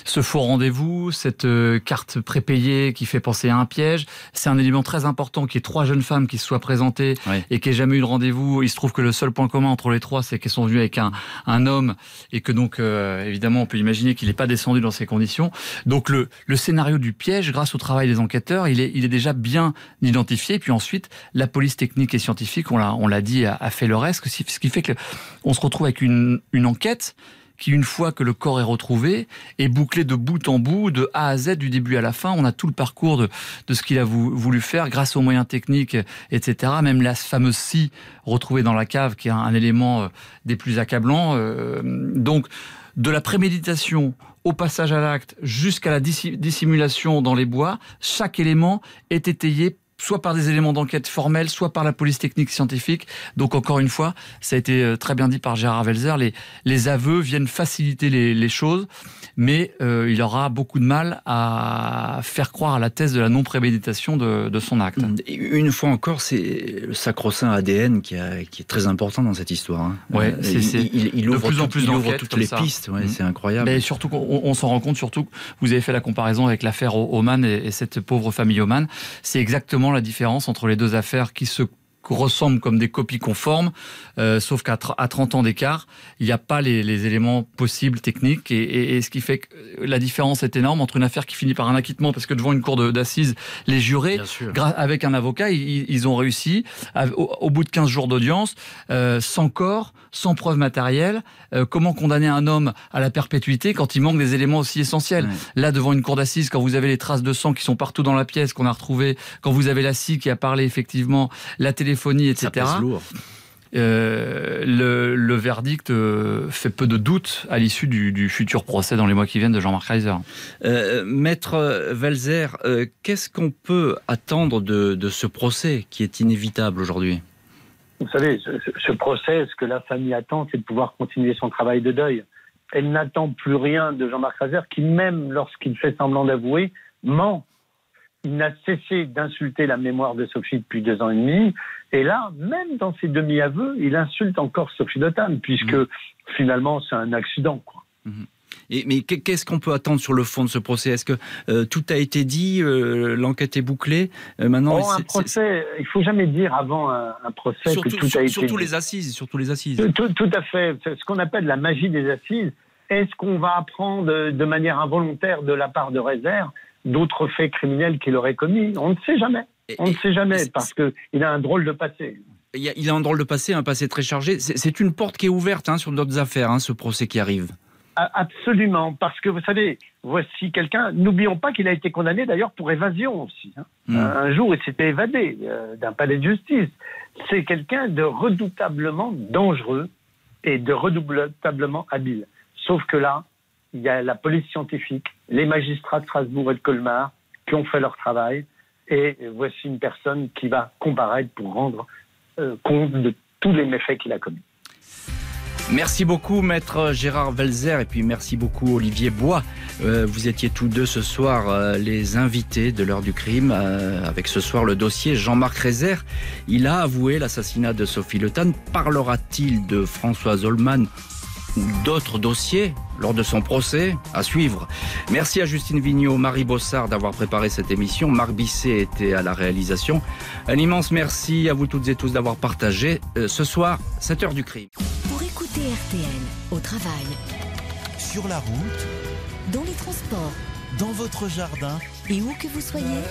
ce faux rendez-vous, cette euh, carte prépayée qui fait penser à un piège, c'est un élément très important qui est trois jeunes femmes qui se soient présentées et qui n'aient jamais eu de rendez-vous. Il se trouve que le seul point commun entre les trois, c'est qu'elles sont venues avec un, un homme et que donc, euh, évidemment, on peut imaginer qu'il n'est pas descendu dans ces conditions. Donc, le, le scénario du piège, grâce au travail des enquêteurs, il est, il est déjà bien identifié. Puis ensuite, la police technique et scientifique, on l'a, on l'a dit, a, a fait le reste, ce qui fait que on se retrouve retrouve avec une, enquête qui, une fois que le corps est retrouvé, est bouclée de bout en bout, de A à Z, du début à la fin. On a tout le parcours de, ce qu'il a voulu faire grâce aux moyens techniques, etc. Même la fameuse scie retrouvée dans la cave, qui est un, élément euh, des plus accablants. Euh, donc, de la préméditation au passage à l'acte jusqu'à la dissimulation dans les bois, chaque élément est étayé soit par des éléments d'enquête formels, soit par la police technique scientifique. Donc encore une fois, ça a été euh, très bien dit par Gérard Welzer, les, aveux viennent faciliter les choses, mais euh, il aura beaucoup de mal à faire croire à la thèse de la non-préméditation de, de, son acte. Une fois encore, c'est le sacro-saint ADN qui, a, qui, est très important dans cette histoire. Hein. Ouais, euh, il, il, ouvre de plus en plus il toutes les pistes, ouais, mmh. c'est incroyable. Mais surtout, on, on s'en rend compte, surtout, vous avez fait la comparaison avec l'affaire Oman et, et cette pauvre famille Oman. C'est exactement la différence entre les deux affaires qui se ressemblent comme des copies conformes, euh, sauf qu'à 30 ans d'écart, il n'y a pas les, éléments possibles techniques, et, ce qui fait que la différence est énorme entre une affaire qui finit par un acquittement, parce que devant une cour d'assises, les jurés, avec un avocat, ils, ont réussi, au, bout de 15 jours d'audience, euh, sans corps, sans preuve matérielle, euh, comment condamner un homme à la perpétuité quand il manque des éléments aussi essentiels Là, devant une cour d'assises, quand vous avez les traces de sang qui sont partout dans la pièce, qu'on a retrouvées, quand vous avez la scie qui a parlé effectivement, la télé téléphonie, etc. Euh, le, verdict euh, fait peu de doute à l'issue du, futur procès dans les mois qui viennent de Jean-Marc Reiser. Euh, Maître Velzer, qu'est-ce qu'on peut attendre de, ce procès qui est inévitable aujourd'hui? Vous savez, ce, ce, procès, ce que la famille attend, c'est de pouvoir continuer son travail de deuil. Elle n'attend plus rien de Jean-Marc Reiser, qui même lorsqu'il fait semblant d'avouer, ment il n'a cessé d'insulter la mémoire de Sophie depuis deux ans et demi. Et là, même dans ses demi-aveux, il insulte encore Sophie Dotan, puisque mmh. finalement, c'est un accident. Quoi. Mmh. Et, mais qu'est-ce qu'on peut attendre sur le fond de ce procès? Est-ce que euh, tout a été dit euh, L'enquête est bouclée? Euh, Maintenant, oh, un procès, il faut jamais dire avant un, procès que tout a été surtout les assises, surtout les assises. Tout, tout à fait. Ce qu'on appelle la magie des assises. Est-ce qu'on va apprendre de manière involontaire de la part de réserve d'autres faits criminels qu'il aurait commis? On ne sait jamais. On ne sait jamais parce qu'il a un drôle de passé. Il a un drôle de passé, un passé très chargé. C'est une porte qui est ouverte hein, sur d'autres affaires, hein, ce procès qui arrive. Absolument, parce que vous savez, voici quelqu'un. N'oublions pas qu'il a été condamné d'ailleurs pour évasion aussi. Hein. Hmm. Un jour, il s'était évadé euh, d'un palais de justice. C'est quelqu'un de redoutablement dangereux et de redoutablement habile. Sauf que là, il y a la police scientifique, les magistrats de Strasbourg et de Colmar qui ont fait leur travail. Et voici une personne qui va comparaître pour rendre euh, compte de tous les méfaits qu'il a commis. Merci beaucoup, maître Gérard Velzer, et puis merci beaucoup, Olivier Bois. Euh, vous étiez tous deux ce soir euh, les invités de l'heure du crime, avec ce soir le dossier Jean-Marc Rézère. Il a avoué l'assassinat de Sophie Le Parlera-t-il de Françoise Holman d'autres dossiers lors de son procès à suivre. Merci à Justine Vignot, Marie Bossard d'avoir préparé cette émission. Marc Bisset était à la réalisation. Un immense merci à vous toutes et tous d'avoir partagé euh, ce soir cette heure du crime. Pour écouter RTL au travail, sur la route, dans les transports, dans votre jardin et où que vous soyez,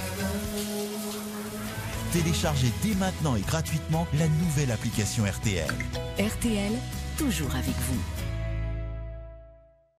téléchargez dès maintenant et gratuitement la nouvelle application RTL. RTL, toujours avec vous.